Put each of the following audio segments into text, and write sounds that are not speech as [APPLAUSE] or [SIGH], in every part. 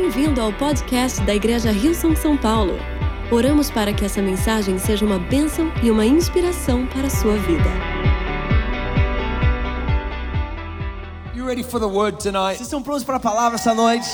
Bem-vindo ao podcast da Igreja Rio São Paulo. Oramos para que essa mensagem seja uma bênção e uma inspiração para a sua vida. You ready for the word tonight? Vocês estão prontos para a palavra essa noite?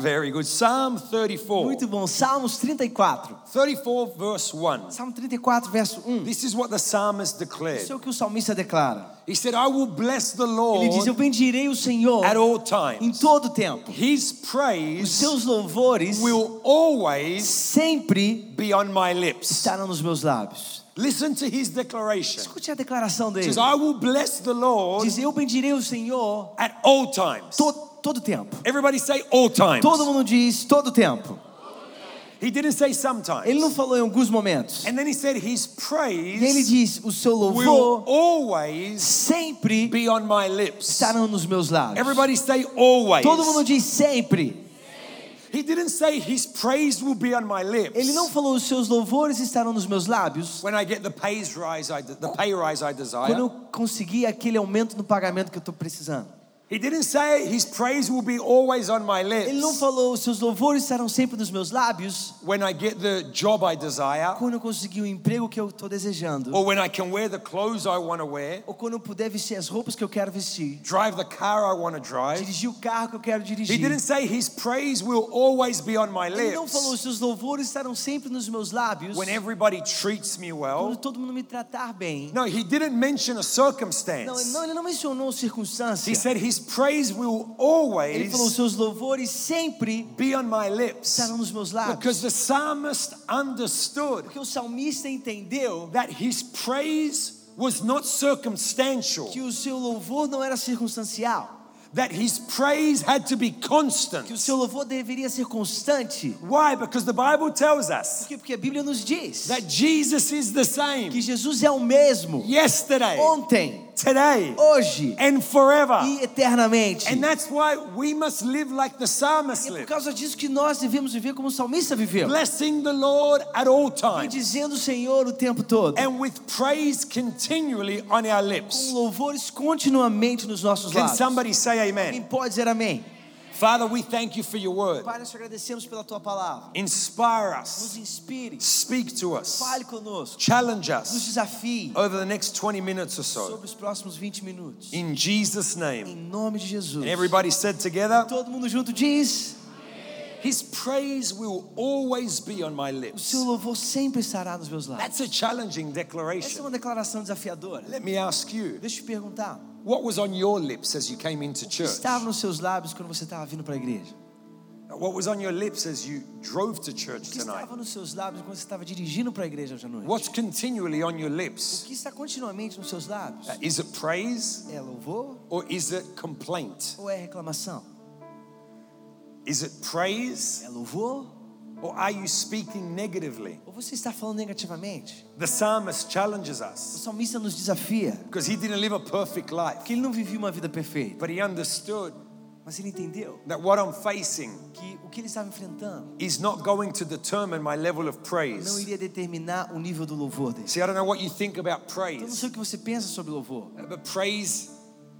Very good. Psalm 34. Muito bom. Salmos 34. 34 verse 1. Salmo 34, verso 1. This is what the psalmist Isso é declared. o que o salmista declara. He said, I will bless the Ele diz: Eu Lord bendirei o Senhor at all em times. todo tempo. His Os praise seus louvores will always sempre be on my lips. estarão nos meus lábios. Listen to his declaration. Escute a declaração dele. says, I will bless the Lord Diz: Eu bendirei o Senhor at all times. todo, todo tempo. Everybody say all times. Todo mundo diz todo tempo. He didn't say sometimes. Ele não falou em alguns momentos. And then he said, His E ele praise diz: O seu will louvor always sempre be on my lips. estarão nos meus lábios. Everybody say always. Todo mundo diz sempre. He didn't say his praise will be on my lips. Ele não falou os seus louvores estarão nos meus lábios when I get the pay rise I, the pay rise I quando desire. eu conseguir aquele aumento no pagamento que eu estou precisando. He didn't say his praise will be always on my lips. Ele não falou seus louvores estarão sempre nos meus lábios when I get the job I desire quando eu conseguir o emprego que eu estou desejando or when I can wear the clothes I want to wear, ou quando eu puder vestir as roupas que eu quero vestir, drive the car I want to drive. dirigir o carro que eu quero dirigir. He didn't say his praise will always be on my lips. Ele não falou seus louvores estarão sempre nos meus lábios when everybody treats me well. quando todo mundo me tratar bem. No, he didn't mention a circumstance. não, ele não mencionou circunstância. He said his praise will Ele always falou os seus louvores sempre be on my lips. estarão nos meus lábios. Because the psalmist understood Porque o salmista entendeu that his praise was not circumstantial, que o seu louvor não era circunstancial, that his praise had to be que o constant. seu louvor deveria ser constante. Why? Because the Bible tells us Por quê? Porque a Bíblia nos diz that Jesus is the same que Jesus é o mesmo yesterday, ontem, today, hoje and forever. e eternamente. And that's why we must live like the psalmist E é por causa disso que nós devemos viver como o salmista viveu, blessing the Lord at all times dizendo o Senhor o tempo todo, and with praise continually on our com lips. louvores continuamente nos nossos Can lábios. somebody say amen? pode dizer amém? Father, we thank you for your word. Pai, nós te agradecemos pela tua palavra. Inspire us. Nos inspire, speak to us, fale conosco, challenge us. nos desafie over the next 20 minutes or so. sobre os próximos 20 minutos. In Jesus' name. Em nome de Jesus. And everybody said together, Todo mundo junto diz: His praise will always be on my O lips. seu louvor sempre estará nos meus lábios. That's a challenging Essa é declaration. uma declaração desafiadora. Let me ask you, Deixa eu te perguntar: what was on your lips as you came into o que church? estava nos seus lábios quando você estava vindo para a igreja? What was on your lips as you drove to O church que tonight? estava nos seus lábios quando você estava dirigindo para a igreja hoje à noite? What's continually on your O lips? que está continuamente nos seus lábios? Uh, Is it praise É louvor or is it complaint? ou é reclamação? Is it praise É louvor or are you speaking negatively? ou você está falando negativamente? The psalmist challenges O us salmista nos desafia, because he didn't live a perfect life, porque ele não vivia uma vida perfeita, but he understood mas ele entendeu that what I'm facing que o que ele estava enfrentando is not going to determine my level of não praise. iria determinar o nível do louvor dele. See, I don't know what you think about Então, eu não praise, sei o que você pensa sobre louvor. but praise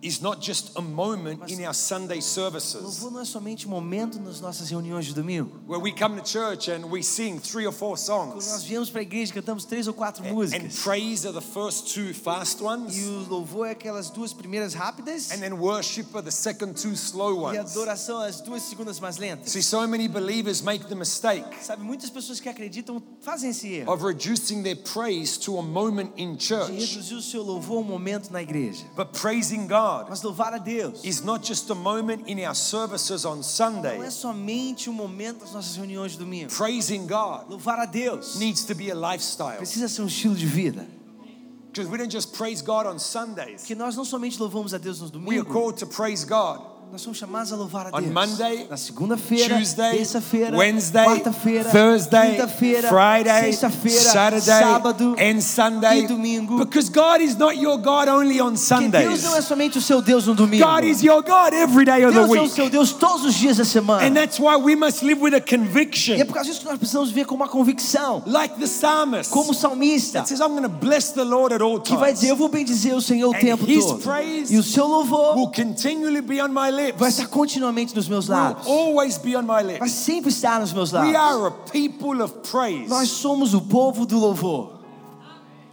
is not just a moment in our Sunday services Louvor não é somente um momento nas nossas reuniões de domingo. where we come to church and we sing three or four songs. Quando nós viemos para a igreja, cantamos três ou quatro And músicas. praise are the first two fast E ones, o louvor é aquelas duas primeiras rápidas and then worship are the second two slow e ones. adoração as duas segundas mais lentas. See, so many believers make the mistake Sabe, muitas pessoas que acreditam fazem esse erro. of reducing their praise to a moment in De church. reduzir o seu louvor a um momento na igreja. But praising God Mas louvar a Deus is not just a moment in our services on não é Sunday. somente um momento nas nossas reuniões de domingo. Praising God Louvar a Deus needs to be a lifestyle. precisa ser um estilo de vida. Because we don't just praise God on Sundays. Porque nós não somente louvamos a Deus nos We are domingos, called to praise God nós somos chamados a louvar a On Deus. Monday, na segunda-feira, Tuesday, terça-feira, Wednesday, quarta-feira, Thursday, quinta-feira, Friday, sexta-feira, Saturday, sábado and Sunday. e domingo. Because God is not your God only on Porque Deus Sundays. não é somente o seu Deus no domingo. God is your God every day of the Deus é o week. seu Deus todos os dias da semana. And that's why we must live with a E é conviction, por causa disso que nós precisamos ver com uma convicção, like the psalmist como o salmista, that says, I'm going to bless the Lord at all que vai dizer: Eu times. vou bendizer o Senhor o And tempo his todo. praise E o seu louvor Will continually be on my lips. Vai estar continuamente nos meus lábios. always be on my Vai lips. sempre estar nos meus We lábios. are a people of praise. Nós somos o povo do louvor.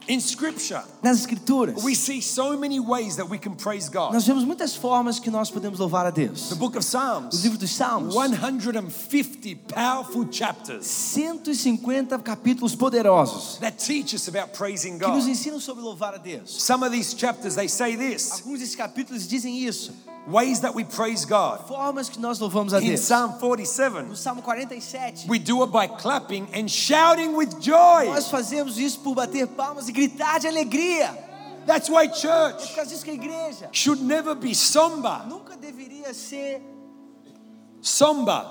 In scripture, Nas escrituras, we see so many ways that we can praise God. nós vemos muitas formas que nós podemos louvar a Deus. The book of O livro dos Salmos, 150 powerful chapters 150 capítulos poderosos that teach us about praising que nos God. ensinam sobre louvar a Deus. Some of these chapters, they say this Alguns desses capítulos dizem isso. ways that we praise God. Formas que nós louvamos a In Deus. Psalm 47, No Salmo 47, we do it by clapping and shouting with joy. nós fazemos isso por bater palmas e gritar de alegria. That's why É por church causa disso que a igreja should never be somber. nunca deveria ser Somber.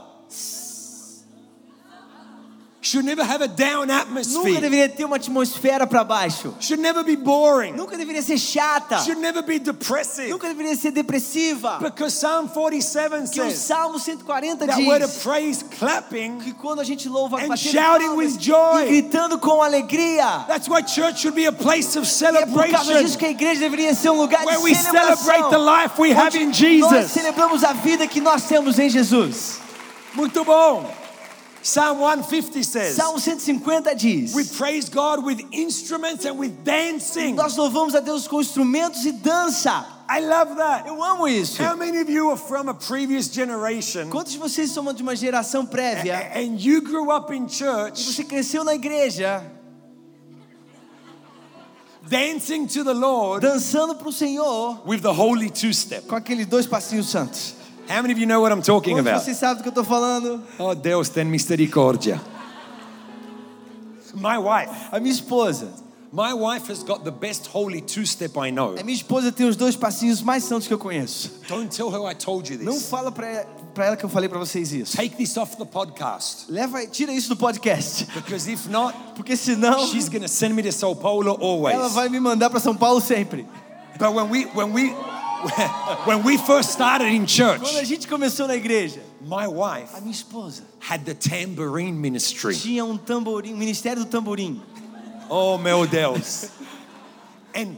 Should never have a down Nunca atmosphere. deveria ter uma atmosfera para baixo. Should never be boring. Nunca deveria ser chata. Should never be depressive. Nunca deveria ser depressiva. Because Psalm 47 Que o Salmo 140 that we're to diz praise clapping. que quando a gente louva And shouting palmas with joy. e gritando com alegria. That's why church should be a place of E é por causa disso celebration. que a igreja deveria ser um lugar Where de we celebração. celebrate the life we have in Nós Jesus. celebramos a vida que nós temos em Jesus. Muito bom. Psalm 150 says Salmo 150 diz: we praise God with instruments and with dancing. Nós louvamos a Deus com instrumentos e dança. I love that. Eu amo isso. How many of you are from a previous generation Quantos de vocês são de uma geração prévia and you grew up in e church você cresceu na igreja dancing to the Lord dançando para o Senhor with the holy two step? com aqueles dois passinhos santos? How many of you know what I'm talking Quantos about? vocês sabem do que eu estou falando? Oh, Deus tem misericórdia. My wife, A minha esposa. my wife has got the best holy two step I know. A minha esposa tem os dois passinhos mais santos que eu conheço. Don't tell her I told you Não this. fala para ela que eu falei para vocês isso. Take this off the podcast Leva, tira isso do podcast, because if not, porque senão she's to send me to Sao Paulo ela always. vai me mandar para São Paulo sempre. But when we when we when we first started in church, Quando a gente começou na igreja, my wife a minha esposa had the tambourine ministry. tinha um tamborim, ministério do tamborim. Oh meu Deus. And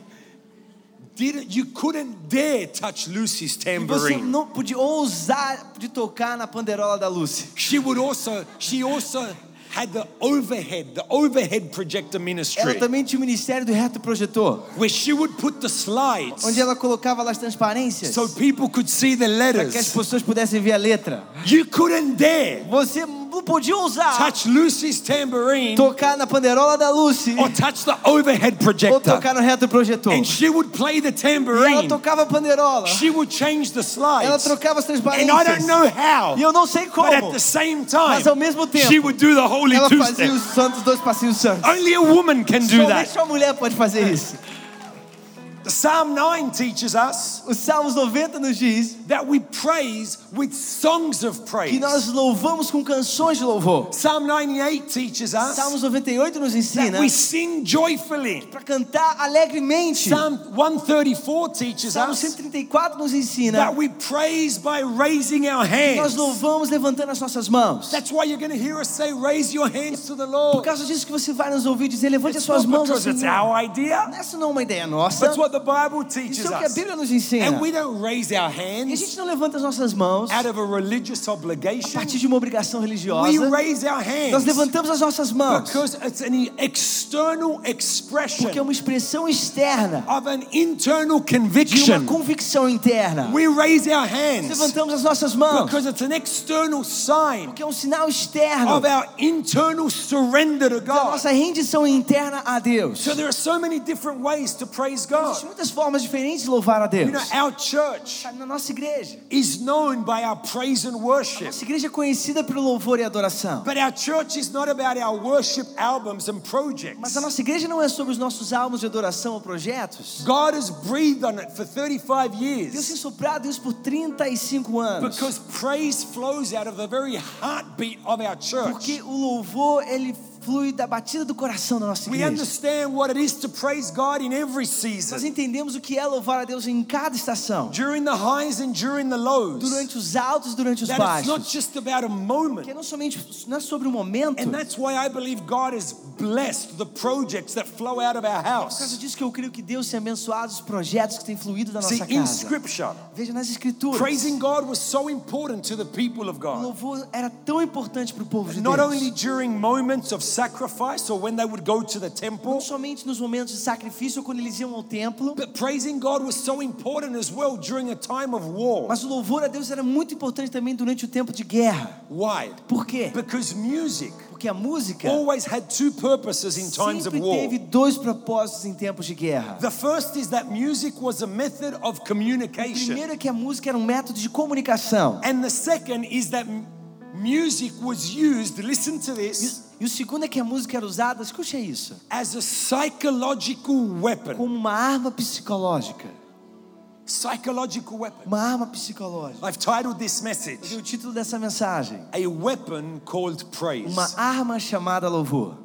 didn't you couldn't dare touch Lucy's E você tambourine. não podia ousar de tocar na panderola da Lucy. She would also she also had the overhead, the overhead projector Ela ministry também tinha o ministério do reto projetor, where she would put the slides onde ela colocava lá as transparências so people could see the para que as letters. pessoas pudessem ver a letra. You couldn't dare Você não podia ousar touch Lucy's tambourine tocar na panderola da Lucy or touch the overhead ou projector. tocar no reto projetor. And she would play the E ela tambourine. tocava a panderola. She would change the Ela slides. trocava as And I transparências. don't know how. E eu não sei como. But at the same time, Mas ao mesmo tempo, she would do the holy ela fazia os santos, dois passinhos santos. Only a woman can do Somente that. uma mulher pode fazer isso. The Psalm 9 teaches us O Salmos 90 nos diz that we praise with songs of que praise. nós louvamos com canções de louvor. Psalm 98 teaches us Salmos 98 nos that ensina we sing joyfully. para cantar alegremente. Psalm 134 teaches Salmos us 134 nos ensina that we praise by raising our que hands. nós louvamos levantando as nossas mãos. That's why you're going to hear us say, raise your hands to the Por Lord. causa disso que você vai nos ouvir dizer, levante as suas mãos ao it's Senhor. our idea. Essa não é uma ideia nossa. That's what the Bible teaches Isso é o que a. Bíblia nos ensina. And we don't raise our E a hands gente não levanta as nossas mãos a out of a religious obligation. partir de uma obrigação We religiosa. raise our Nós hands levantamos as nossas mãos because it's an external porque é expression uma expressão externa of an internal de uma conviction. convicção interna. We raise our hands Levantamos as nossas mãos because it's an external sign porque é um sinal externo of our internal surrender to da God. nossa rendição interna a Deus. So there are so many different ways to praise God. Muitas formas diferentes de louvar a You Deus. know, our church Na nossa igreja, is known by our praise and worship. nossa igreja é conhecida pelo louvor e adoração. But our church is not about our worship albums and Mas projects. a nossa igreja não é sobre os nossos álbuns de adoração ou projetos. God has breathed on it for 35 Deus tem years soprado isso por 35 anos. because praise flows out of the very heartbeat of our church. Porque o louvor ele flui da batida do coração da nossa We igreja. understand what it is to praise God in every Nós entendemos o que é louvar a Deus em cada estação. during the highs and during the lows. Durante os altos, durante os That it's not baixos. just about a Que moment. não somente não é sobre o momento. And that's why I believe God has blessed the projects that flow out of our Por causa house. disso que eu creio que Deus tem abençoado os projetos que têm fluído da See, nossa in casa. Veja nas escrituras. praising God was so important to the people of O God. louvor era tão importante para o povo de Not Deus. only during moments of sacrifice or when they would go to the temple, Não somente nos momentos de sacrifício quando eles iam ao templo, but praising God was so important as well during a time of war. mas o louvor a Deus era muito importante também durante o tempo de guerra. Why? Por quê? Because music Porque a música always had two purposes in times of sempre war. teve dois propósitos em tempos de guerra. The first is that music was a method of communication. Primeiro é que a música era um método de comunicação. And the second is that music was used, listen to this, E o segundo é que a música era usada, escute isso, as a psychological weapon. como uma arma psicológica. Psychological weapon. Uma arma psicológica. I've titled this message o título dessa mensagem, A Weapon Called Praise. uma arma chamada louvor.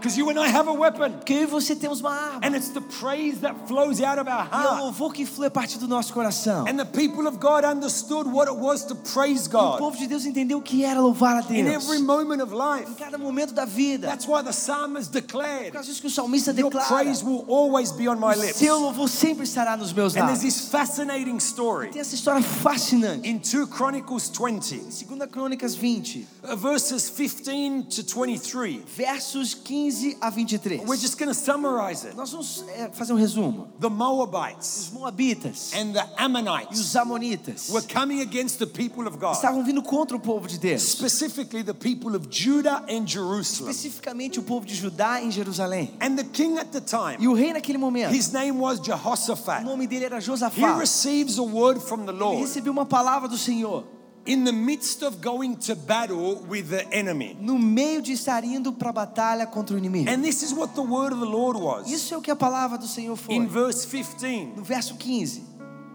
Porque eu e você temos uma arma. And it's the praise that flows out of our E é o heart. louvor que flui a partir do nosso coração. And the people of God understood what it was to praise O God povo de Deus entendeu o que era louvar a in Deus. every moment of life. Em cada momento da vida. That's why the psalmist Por declared, causa disso que o salmista Your declara. praise will always be on my lips. Seu louvor sempre estará nos meus And there's lábios. this fascinating story Tem essa história fascinante. in 2 Chronicles 20, 2 Crônicas 20, uh, verses 15 to 23. versos 15 a 23. We're just going to summarize it. Nós vamos é, fazer um resumo. The Moabites Os Moabitas and the e Ammonites os Amonitas were coming against the people of God, estavam vindo contra o povo de Deus. specifically the people of Judah and Jerusalem. Especificamente o povo de Judá em Jerusalém. And the king at the E time, o rei naquele momento, his name was o Jehoshaphat. nome dele era He Josafá. receives a word from the Ele Lord recebeu uma palavra do Senhor. In the midst of going to battle with the enemy. No meio de estar indo para a batalha contra o inimigo. And this is what the word of the Lord was. Isso é o que a palavra do Senhor foi. In verse 15, No verso 15,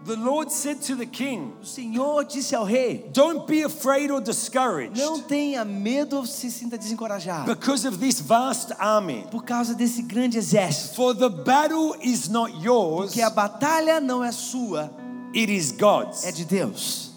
the Lord said to the king, o Senhor disse ao rei: Don't be afraid or discouraged Não tenha medo ou se sinta desencorajado because of this vast army. por causa desse grande exército. For the battle is not yours, Que a batalha não é sua, it is God's. é de Deus.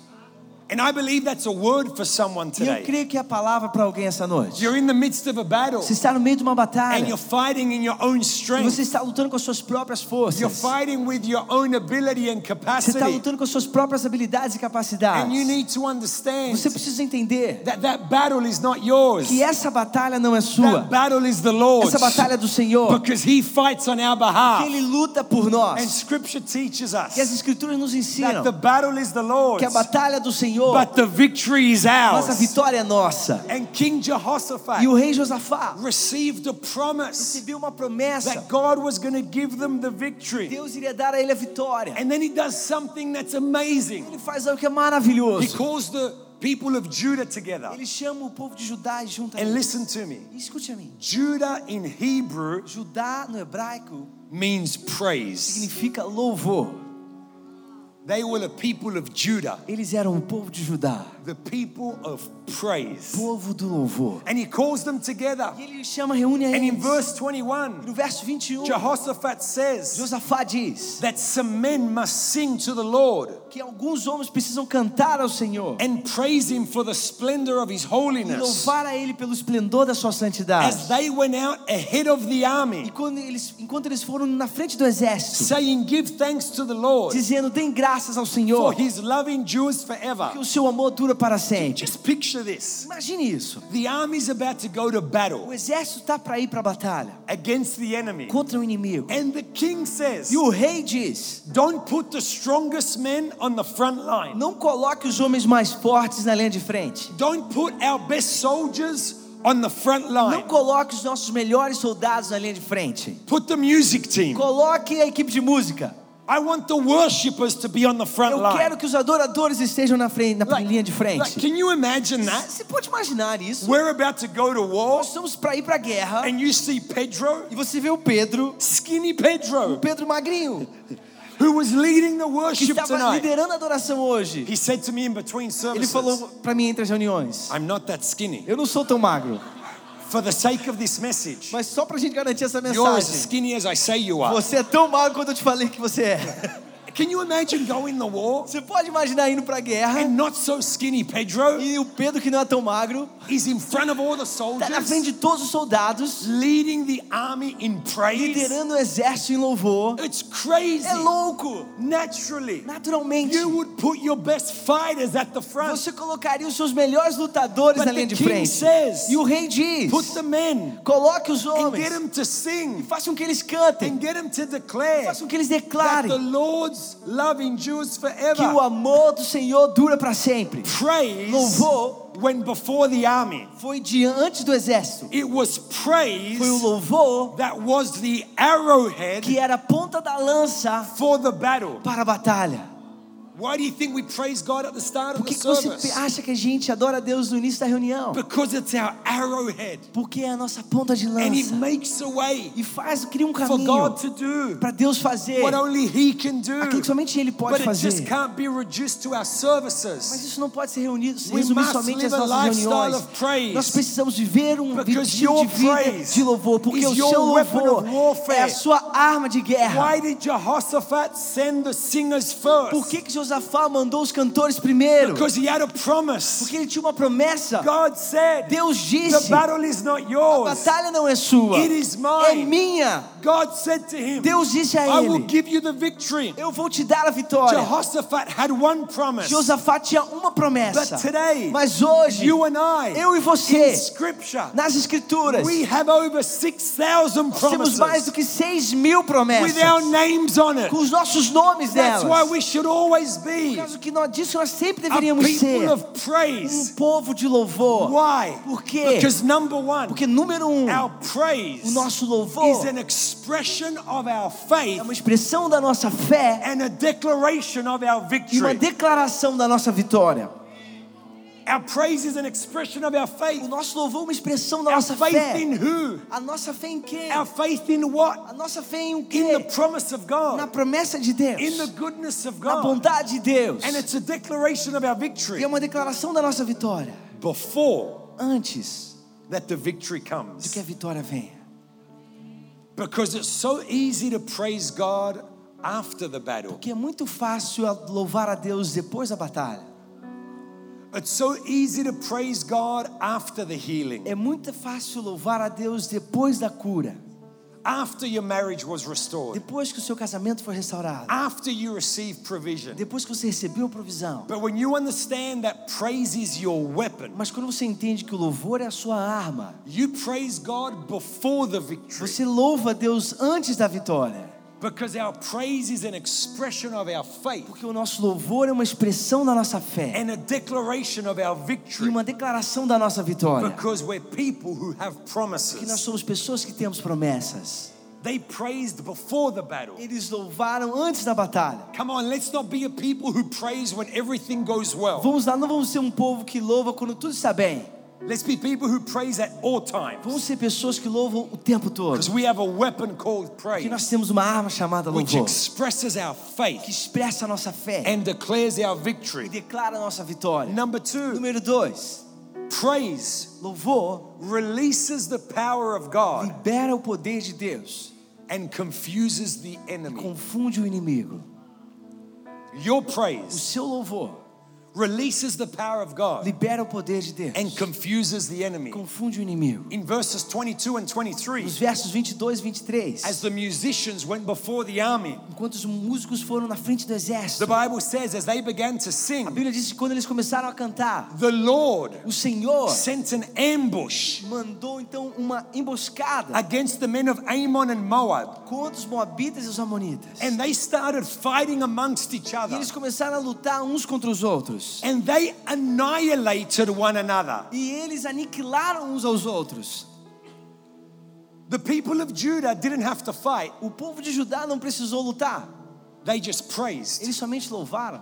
And I believe that's a word for someone E eu today. creio que é a palavra para alguém essa noite. You're in the midst of a battle Você está no meio de uma and batalha you're fighting in your own e strength. você está lutando com as suas próprias You're forças. fighting with your own ability and Você está capacity. lutando com as suas próprias habilidades e And you capacidades. need to understand Você precisa entender that that battle is not yours. que essa batalha não é That sua. battle is the Lord's. Essa batalha é do Senhor. Because he fights on our Que behalf. Ele luta por And nós. scripture teaches Que as us escrituras nos that ensinam the battle is the Lord's. que a batalha é do Senhor, But the victory is mas a ours. vitória é nossa. And King Jehoshaphat E o rei Josafá received a promise recebeu uma promessa. that God was going to give them the victory. Deus iria dar a ele a vitória. And then he does something that's amazing. Ele faz algo que é He maravilhoso. calls the people of Judah together. Ele chama o povo de Judá junta And listen to me. Escute a mim. Judah in Hebrew Judá no hebraico means praise. significa louvor. Eles eram o povo de Judá, the people of praise. povo do louvor. And he calls them together. E ele chama, reúne a And in eles. verse E 21, no verso 21, Jehoshaphat says Josafá diz that some men must sing to the Lord que alguns homens precisam cantar ao Senhor and praise him for the splendor of his e holiness louvar a Ele pelo esplendor da sua as santidade. they went out ahead of the E army, quando eles, enquanto eles foram na frente do exército, saying, Give thanks to the Lord, dizendo: Deem graças ao for Senhor, his love endures forever. que o seu amor dura para sempre. Just picture this. Imagine isso. The army's about to go to O battle exército está para ir para a batalha against the enemy. contra o inimigo. And the king says, E o rei diz: Don't put the strongest men on the front line. Não coloque os homens mais fortes na linha de frente. Don't put our best soldiers on the front Não line. coloque os nossos melhores soldados na linha de frente. Put the music team. Coloque a equipe de música. I want the worshippers to be on the front Eu line. quero que os adoradores estejam na, frente, na linha de like, frente. can you imagine that? Você pode imaginar isso? We're about to go to war Nós estamos para ir para a guerra and you see Pedro, e você vê o Pedro, skinny Pedro, Pedro magrinho, who was leading the que worship estava tonight. liderando a adoração hoje. He said to me in between Ele services, falou para mim entre as reuniões: I'm not that skinny. Eu não sou tão magro. For the sake of this message, Mas só pra gente garantir essa you're as mensagem. skinny as I say you are. Você é tão magro quanto eu te falei que você é. [LAUGHS] Can you imagine going the war Você pode imaginar indo pra guerra and not so skinny Pedro e o Pedro, que não é tão magro, is in front of all the tá na frente soldiers, de todos os soldados, leading the army in praise? liderando o exército em louvor. It's crazy. É louco! Naturally, Naturalmente, you would put your best fighters at the front. você colocaria os seus melhores lutadores But na linha de frente. says, E o rei diz: Put the men coloque os and homens get them to sing faça com que eles cantem, and get them to declare faça com que eles that declarem the Lord's que o amor do Senhor dura para sempre. Praise Louvor when before the army. foi diante do exército. It was praise Foi o louvor that was the arrowhead que era a ponta da lança for the battle. para a batalha. Why do you think we praise God at the start of Por the que, que você service? acha que a gente adora a Deus no início da reunião? Because it's our arrowhead Porque é a nossa ponta de and it lança. makes a way E faz, cria um for caminho God to do para Deus fazer what only He can do. aquilo que somente Ele pode But it just fazer. can't be reduced to our Mas services. isso não pode ser reunido, We resumir must somente às live a nossas lifestyle reuniões. of praise. Nós precisamos viver um Because estilo your de vida praise de louvor, porque is o your seu weapon louvor of warfare. é a sua arma de guerra. Why did Jehoshaphat send the singers first? Por que, que Josafá mandou os cantores primeiro? Because he had a promise. Porque ele tinha uma promessa. God said, Deus The disse: battle is not a yours. batalha não é sua, It is é mine. minha. God said to him, Deus disse a I will ele: give you the victory. Eu vou te dar a vitória. Jehoshaphat had one promise. Josafá tinha uma promessa. But today, Mas hoje, You and I, eu e você, in Scripture, nas Escrituras, we have over 6,000 nós temos mais promises do que 6 mil promessas with our names on it. com os nossos nomes That's delas. why we should always Por be causa que nós, disso nós sempre deveríamos ser of um povo de louvor. Why? Por quê? Because number one, Porque número um, our praise o nosso is louvor an expression of our é faith uma expressão da nossa fé and a declaration of our e uma victory. declaração da nossa vitória. Our praise is an expression of our O faith. nosso louvor é uma expressão da Our nossa faith fé. in who? A nossa fé em quem? Our faith in what? A nossa fé em o In quê? the promise of Na God, promessa de Deus. in the goodness of Na God. bondade de Deus. And it's a declaration of our E victory é uma declaração da nossa vitória. before Antes that the victory de que a comes. vitória venha. Because it's so easy to praise God after the battle. Porque é muito fácil louvar a Deus depois da batalha. It's so easy to praise God after the healing, É muito fácil louvar a Deus depois da cura. after your marriage was restored, Depois que o seu casamento foi restaurado. after you received provision. Depois que você recebeu provisão. But when you understand that praise is your weapon, Mas quando você entende que o louvor é a sua arma, you praise God before the victory. você louva a Deus antes da vitória. Because our praise is an expression of our faith Porque o nosso louvor é uma expressão da nossa fé and a declaration of our e victory. uma declaração da nossa vitória. Because we're people who have Que nós promises. somos pessoas que temos promessas. They praised before the battle. Eles louvaram antes da batalha. Come on, let's not be a people who praise when everything goes well. Vamos lá, não vamos ser um povo que louva quando tudo está bem. Let's be people who praise at all times. Vamos ser pessoas que louvam o tempo todo. We have a weapon called Porque nós praise, temos uma arma chamada which louvor, expresses our que faith expressa a nossa fé and declares our e victory. declara a nossa vitória. Number two, Número dois, praise louvor releases the power of God libera o poder de Deus and confuses the e enemy. confunde o inimigo. Your O praise seu louvor releases the power of God libera o poder de Deus and confuses the enemy. confunde o inimigo. In verses 22 and 23, Nos versos 22 e 23, as the musicians went before the army, enquanto os músicos foram na frente do the exército, Bible says, as they began to a sing, Bíblia diz que quando eles começaram a cantar, the Lord o Senhor sent an ambush mandou então uma emboscada against the men of Ammon and Moab. contra os moabitas e os amonitas. And they started fighting amongst each E other. eles começaram a lutar uns contra os outros. And they annihilated one another. E eles aniquilaram uns aos outros. The people of Judah didn't have to fight, O povo de Judá não precisou lutar. they just praised. Eles somente louvaram.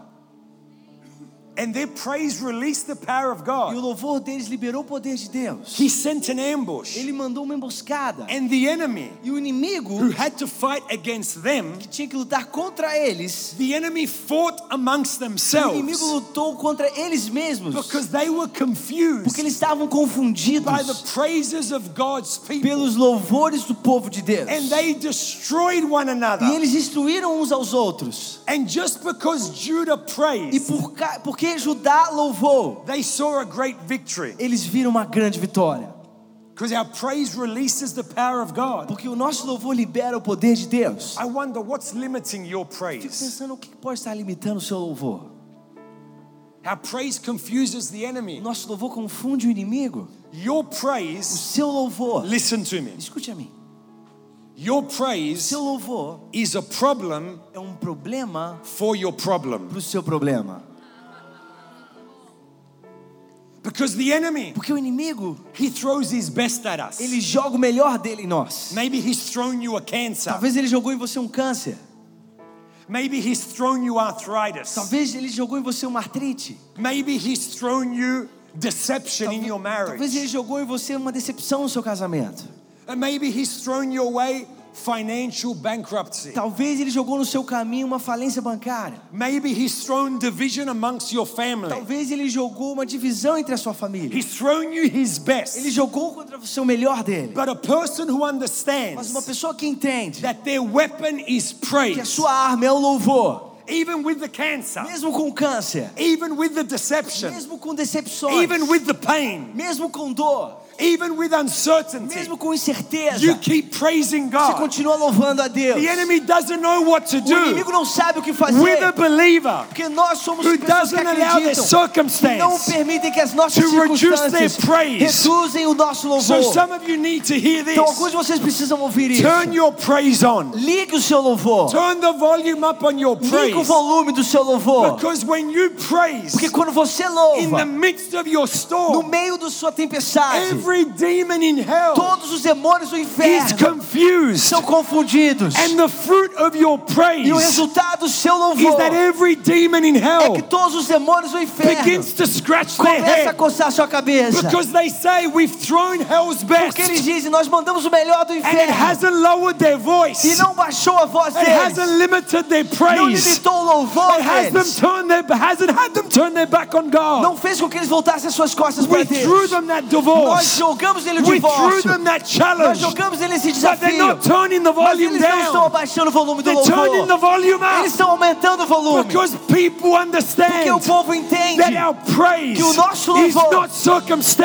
And their praise released the power of E o God. louvor deles liberou o poder de Deus. He sent an ambush. Ele mandou uma emboscada. And the enemy E o inimigo who had to fight against them, que tinha que lutar contra eles, the enemy fought amongst o inimigo themselves lutou contra eles mesmos. because they were Porque confused eles estavam by the confundidos praises of God's people. pelos louvores do povo de Deus. And they destroyed one another. E eles destruíram uns aos outros. And just because Judah E praised, por ca- porque Judá louvou, they saw a great victory. eles viram uma grande vitória. Because our praise releases the power of God. Porque o nosso louvor libera o poder de Deus. I wonder what's limiting your Fico praise. pensando o que pode estar limitando o seu louvor. Our praise confuses the O enemy. nosso louvor confunde o inimigo. Your O praise, seu louvor, listen to me. escute a mim. Your O praise seu louvor is a problem é um problema for your problem. para o seu problema. Because the enemy, Porque o inimigo, he throws his best at us. ele joga o melhor dele em nós. Maybe he's thrown you a cancer. Talvez ele jogou em você um câncer. Maybe he's thrown you arthritis. Talvez ele jogou em você uma artrite. Maybe he's thrown you deception in your Talvez ele marriage. jogou em você uma decepção no seu casamento. And maybe he's thrown your way financial bankruptcy. Talvez ele jogou no seu caminho uma falência bancária. Maybe he's thrown division amongst your family. Talvez ele jogou uma divisão entre a sua família. He's thrown you his Ele best. jogou contra o seu melhor dele. But a person who Mas understands uma pessoa que entende that their weapon is que a praise, sua arma é o louvor, even with the cancer, mesmo com câncer, even with the deception, mesmo com decepções, even with the pain, mesmo com dor, even with uncertainty, mesmo com incerteza, you keep praising você God. continua louvando a Deus. The enemy doesn't know what to O do inimigo não sabe o que fazer, a believer porque nós somos who pessoas que doesn't allow their que não circumstance. permitem que as nossas to reduce circunstâncias their praise. reduzem o nosso So louvor. some of you need to hear Então alguns this. de vocês precisam ouvir isso. Turn your praise on. Ligue o seu louvor. Turn the volume up on your Ligue o praise. volume do seu louvor. Because when you praise Porque quando você in the louva, midst of your no storm, meio da sua tempestade, every demon in hell todos os demônios do is inferno confused. são confundidos. And the fruit of your E o praise resultado do seu is that every demon in é hell que todos os demônios do inferno begins to scratch their começam a head coçar sua cabeça. because they say we've thrown hell's best Porque eles dizem, nós mandamos o melhor do and it hasn't lowered their voice. E não baixou a voz It hasn't limited their Não praise. limitou o louvor It has them deles. turn their, hasn't had them turn their back on God. Não fez com que eles voltassem as suas costas we para Deus. threw them that Nós divorce. jogamos nele o divórcio. Nós jogamos nele esse desafio. Mas eles não estão abaixando o volume do louvor. Eles estão aumentando o volume. because people Porque o understand povo entende that our praise que o nosso is louvor not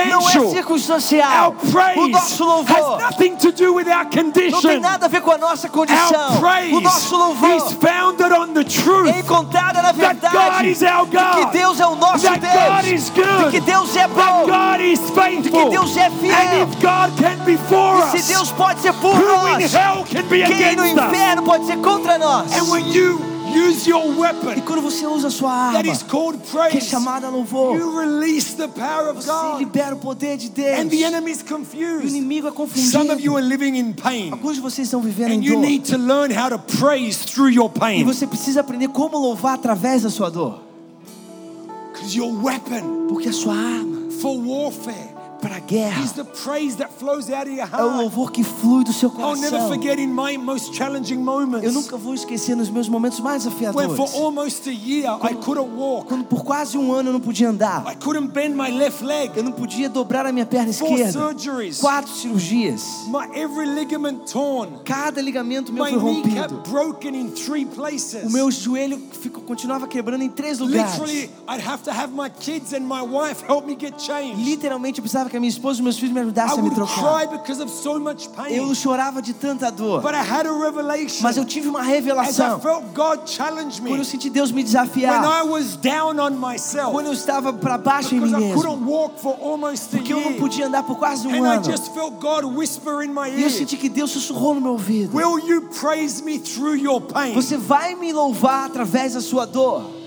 não é circunstancial. Our O nosso louvor has nothing to do with our não tem condition. nada a ver com a nossa Our condição. O nosso louvor is founded on the é truth encontrada na that God verdade is our de que Deus é o nosso that God Deus, de que Deus é that bom, God is de que. Deus é And fiel. if God can be for E us, se Deus pode ser por who in nós, hell can be quem no against us? inferno pode ser contra nós? And when you use your E weapon quando você usa a sua arma, that is called que é praise, chamada louvor, you release the power of você God. libera o poder de And the Deus. enemy is E o confused. inimigo é Some of you confundido. are living in pain. Alguns de vocês estão vivendo And em you dor. need to learn how to praise through your E pain. você precisa aprender como louvar através da sua dor. Because your weapon Porque a sua arma for warfare para a guerra is the praise that flows out of your é o heart. louvor que flui do seu I'll never coração. forget in my most challenging Eu moments nunca vou esquecer nos meus momentos mais when for desafiadores. almost a year I couldn't walk. Quando por quase um ano eu não podia andar. I couldn't bend my left leg. Eu não podia dobrar a minha perna Four esquerda. surgeries. Quatro cirurgias. My every ligament torn. Cada ligamento meu My foi rompido. broken in three places. O meu joelho ficou, continuava quebrando em três lugares. Literally, I'd have to have my kids and my wife help me get changed. Literalmente eu precisava que a minha esposa e meus filhos me ajudassem a me trocar. cry because of so much Eu chorava de tanta dor. But I had a revelation Mas eu tive uma revelação. felt God challenge Quando eu senti Deus me when desafiar. I was down on myself Quando eu estava para baixo em mim mesmo. Porque eu não podia andar por quase um And I ano. just felt God whisper in my E eu senti que Deus sussurrou no meu ouvido. Will you praise me through your pain? Você vai me louvar através da sua dor.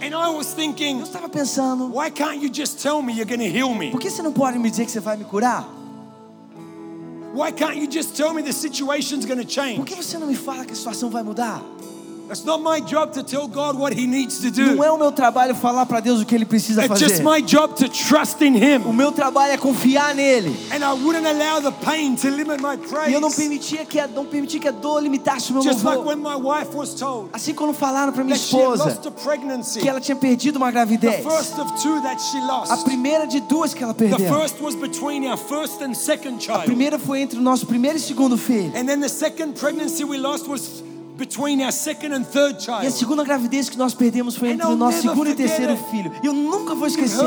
And I was thinking, Eu estava pensando, why can't you just tell me you're going to heal me? por que você não pode me dizer que você vai me curar? Why can't you just tell me the situation's going to Por change? que você não me fala que a situação vai mudar? It's not my job to tell God what He needs to Não do. é o meu trabalho falar para Deus o que Ele precisa It's just fazer. my job to trust in O Him. meu trabalho é confiar nele. And I wouldn't allow the pain to limit my E eu não praise. permitia que a, não permitia que a dor limitasse o meu Just like louvor. when my wife was told Assim quando falaram para minha esposa a que ela tinha perdido uma the gravidez. first of two that she A lost. primeira de duas que ela The perdeu. first was between our first and second A child. primeira foi entre o nosso primeiro e segundo filho. And then the second pregnancy we lost was between our second and third E a segunda gravidez que nós perdemos foi entre o nosso segundo e terceiro filho. E eu nunca vou esquecer.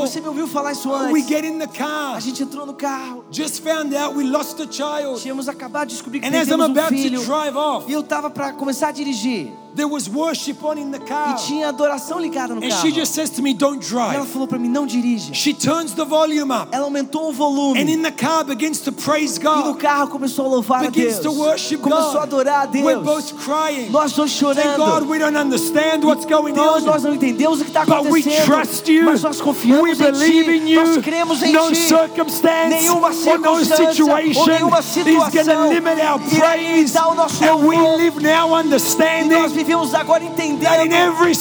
Você me ouviu falar isso We antes. get in the car. A gente entrou no carro. Just found out we lost a child. Tínhamos acabado de descobrir que And as I'm perdemos um about to filho. drive off, E eu tava para começar a dirigir. There was worship on in the E car. tinha adoração ligada no And carro. she just says to me, Don't E ela drive. falou para mim, não dirija. She turns the volume up. Ela aumentou o And volume. in the car begins to praise E no God. carro começou a louvar a Begins Deus. to worship Começou a God. adorar a We're Deus. both crying. Nós dois Say, God, chorando. we don't understand what's going Deus, nós on. não entendemos o que está But we acontecendo. trust you. Mas nós confiamos We em believe in Ti. Nós you. cremos em No Ti. circumstance Nenhuma no circunstância ou nenhuma is situação limit our irá limitar o nosso And we louvor. live now E nós understanding vivemos agora every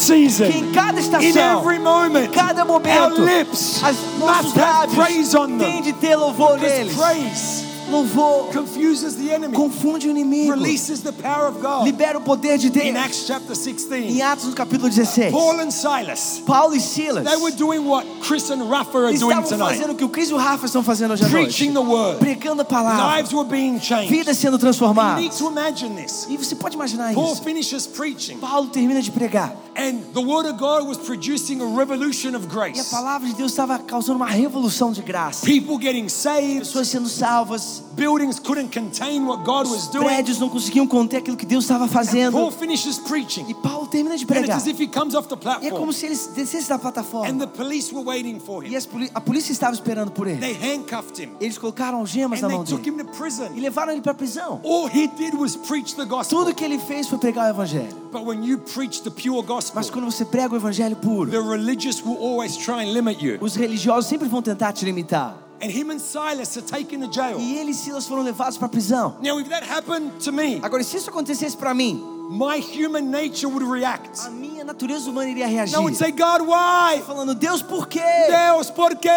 que em cada in estação, every moment, em cada our momento, lips as nossos lábios têm de ter louvor neles. Louvor confuses the enemy, confunde o inimigo, releases the power of God. libera o poder de In Deus. Acts chapter Em 16, Atos no capítulo 16, Paul and Silas, Paulo e Silas they were doing what Chris and Rafa are doing estavam tonight, fazendo o que o Cris e o Rafa estão fazendo hoje à noite. preaching the word. Pregando a palavra, Lives were being changed. vidas sendo transformadas. to imagine this. E você pode imaginar Paul isso. finishes preaching, Paulo termina de pregar. and the word of God was producing a revolution of E a grace. palavra de Deus estava causando uma revolução de graça. People getting saved, Pessoas sendo salvas, buildings couldn't contain what God was doing. prédios não conseguiam conter aquilo que Deus estava Paul fazendo. finishes preaching, E Paulo termina de and it's pregar. as if he comes off the E é como se ele descesse da and plataforma. the police were waiting for E a polícia estava esperando por ele. They handcuffed him, Eles colocaram algemas na mão they took dele him to prison. e levaram ele para a prisão. All he did was preach the gospel. Tudo que ele fez foi pregar o evangelho. But when you preach the pure gospel, Mas quando você prega o evangelho puro, the religious will always try and limit you. os religiosos sempre vão tentar te limitar. And him and Silas are taken to jail. E ele e Silas foram levados para a prisão. Now, if that happened to me, Agora, se isso acontecesse para mim, my human nature would react. a minha natureza humana iria reagir. I would say, God, why? Falando, Deus, por quê? Deus, por quê?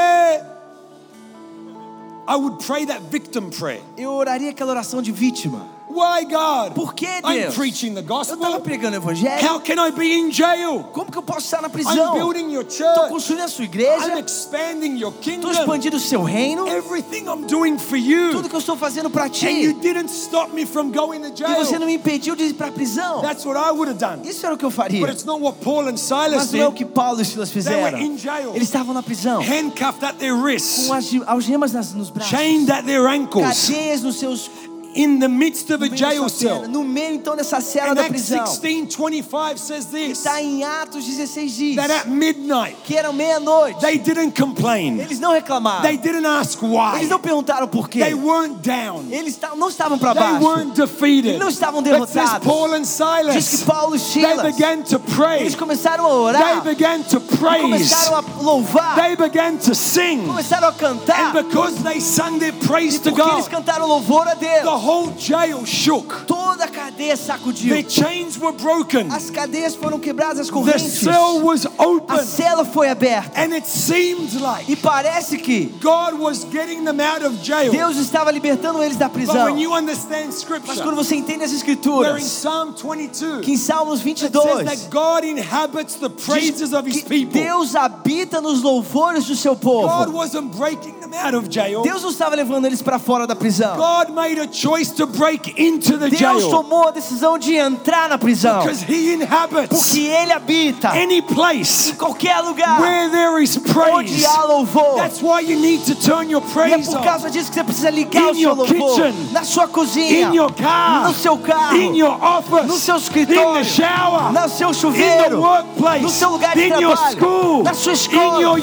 I would pray that victim prayer. Eu oraria aquela oração de vítima. Why, God? Por que, I'm Deus? preaching the Eu estava gospel. pregando o evangelho. How can I be in jail? Como que eu posso estar na I'm prisão? building your Estou church. construindo a sua I'm igreja. expanding your Estou kingdom. expandindo o seu reino. Everything I'm doing for you. Tudo que eu estou fazendo para And you ti. didn't stop me from going to E você jail. não me impediu de ir para a prisão. That's what I would have done. Isso era o que eu faria. But it's not what Paul and Silas Mas não é o que Paulo e Silas They were fizeram. in jail, Eles estavam na prisão. handcuffed at their wrists, Com as algemas nos braços. chained at their ankles, Cadeias nos seus in the midst of a jail cell. No meio então dessa cela da prisão. 16 25 says this Está em Atos 16 diz that at midnight que era meia-noite. they didn't complain, Eles não reclamaram. they didn't ask why, Eles não perguntaram por quê. they weren't down, Eles não estavam para they baixo. weren't defeated. Não estavam derrotados. Paul and Diz Silas que Paulo e they Silas began to pray, eles começaram a they orar, began to praise, começaram a louvar, they began to sing, começaram a cantar. and because they sung their praise to Porque eles God, cantaram louvor a Deus. Whole jail shook. Toda a cadeia sacudiu. Their chains were broken. As cadeias foram quebradas, as The correntes. cell was A open. cela foi aberta. And it seemed like E parece que God was getting them out of jail. Deus estava libertando eles da But prisão. when you understand Mas scripture, quando você entende as where in escrituras, Psalm 22, que em Salmos it 22 says that God inhabits the praises of his people. Deus habita nos louvores do seu God povo. wasn't breaking them out of jail. Deus não estava levando eles para fora da prisão. God made a choice to break into the Deus tomou a decisão de entrar na prisão. because he inhabits Porque Ele habita any place em qualquer lugar where there is onde há louvor. That's why you need to turn your E é por causa disso que você precisa ligar In o seu your louvor kitchen. na sua cozinha, in your car, no seu carro, in your office, no seu escritório, shower, no seu chuveiro, workplace, no seu lugar de in your trabalho, school, na sua escola, in your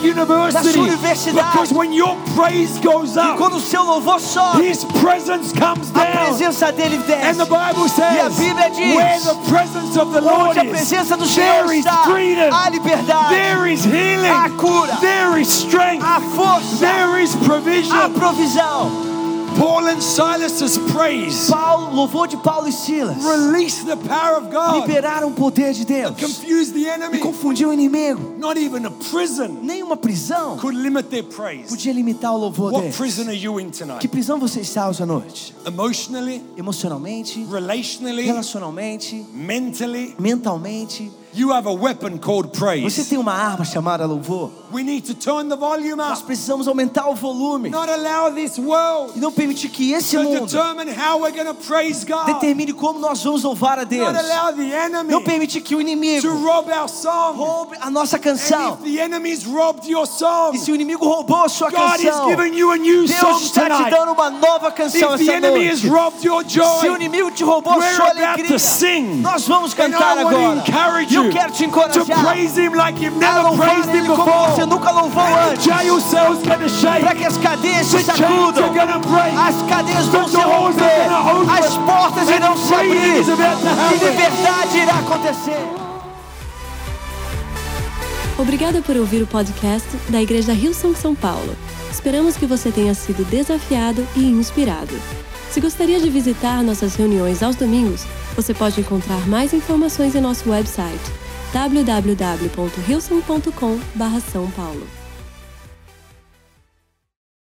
na sua universidade. Because when your praise goes E up, quando o seu louvor sobe, His presence comes a presença dele And the desce. Bible E a says, Bíblia diz, where the presence of the Lord Onde a presença do Senhor there is está, freedom, há liberdade, there is healing, há cura, there is strength, há força, there is há provision. provisão. Paul and Silas's praise Paulo, louvor de Paulo e Silas released the power of God, liberaram o poder de Deus confused the e enemy. confundiu o inimigo. Not even a prison Nenhuma prisão could limit their praise. podia limitar o louvor What deles. prison are you in Que tonight? prisão você está hoje à noite? Emotionally, Emocionalmente, relationally, relacionalmente, mentally, mentalmente. You have a weapon called Você praise. tem uma arma chamada louvor. We need to turn the volume Nós up, precisamos aumentar o volume not allow this world e não permitir que esse to mundo determine how we're to praise God. determine como nós vamos louvar a Deus. Not allow the enemy Não permitir que o to inimigo rob our song. roube a nossa And canção. if the enemy's robbed your song, E se o inimigo roubou a sua God is canção, giving you a new Deus song está te tonight. dando uma nova canção If the essa enemy has noite. robbed your Se o joy, inimigo te roubou a sua alegria, to nós vamos and cantar to agora. encourage E eu you quero te to encorajar praise Him like you've a never louvar Ele como você before. nunca louvou antes. jail cells going to shake. Para que as cadeias se The chains sacudam. As cadeias vão The se doors romper. As portas irão se abrir. E happen. liberdade irá acontecer. Obrigada por ouvir o podcast da Igreja Rio São São Paulo. Esperamos que você tenha sido desafiado e inspirado. Se gostaria de visitar nossas reuniões aos domingos, você pode encontrar mais informações em nosso website www.hilson.com/são paulo.